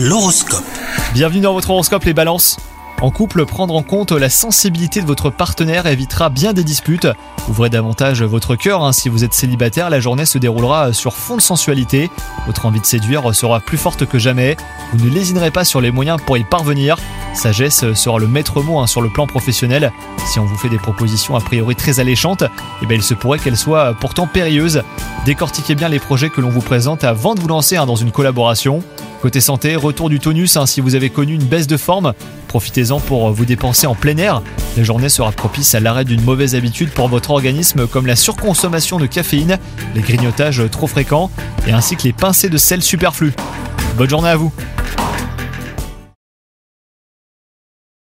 L'horoscope. Bienvenue dans votre horoscope les balances. En couple, prendre en compte la sensibilité de votre partenaire évitera bien des disputes. Ouvrez davantage votre cœur, hein. si vous êtes célibataire, la journée se déroulera sur fond de sensualité. Votre envie de séduire sera plus forte que jamais. Vous ne lésinerez pas sur les moyens pour y parvenir. Sagesse sera le maître mot hein, sur le plan professionnel. Si on vous fait des propositions a priori très alléchantes, eh bien il se pourrait qu'elles soient pourtant périlleuses. Décortiquez bien les projets que l'on vous présente avant de vous lancer hein, dans une collaboration. Côté santé, retour du tonus hein, si vous avez connu une baisse de forme. Profitez-en pour vous dépenser en plein air. La journée sera propice à l'arrêt d'une mauvaise habitude pour votre organisme comme la surconsommation de caféine, les grignotages trop fréquents et ainsi que les pincées de sel superflus. Bonne journée à vous